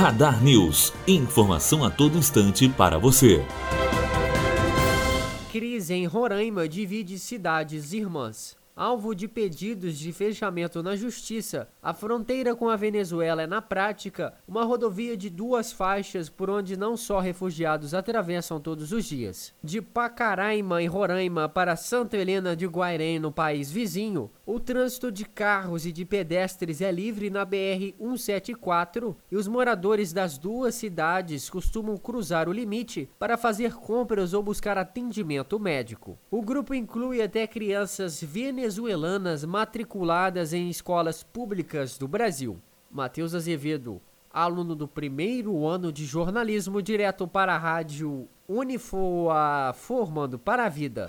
Radar News. Informação a todo instante para você. Crise em Roraima divide cidades irmãs. Alvo de pedidos de fechamento na justiça, a fronteira com a Venezuela é, na prática, uma rodovia de duas faixas por onde não só refugiados atravessam todos os dias. De Pacaraima, em Roraima, para Santa Helena de Guairém, no país vizinho, o trânsito de carros e de pedestres é livre na BR-174 e os moradores das duas cidades costumam cruzar o limite para fazer compras ou buscar atendimento médico. O grupo inclui até crianças venezuelanas venezuelanas matriculadas em escolas públicas do Brasil. Matheus Azevedo, aluno do primeiro ano de jornalismo, direto para a rádio Unifoa, formando para a vida.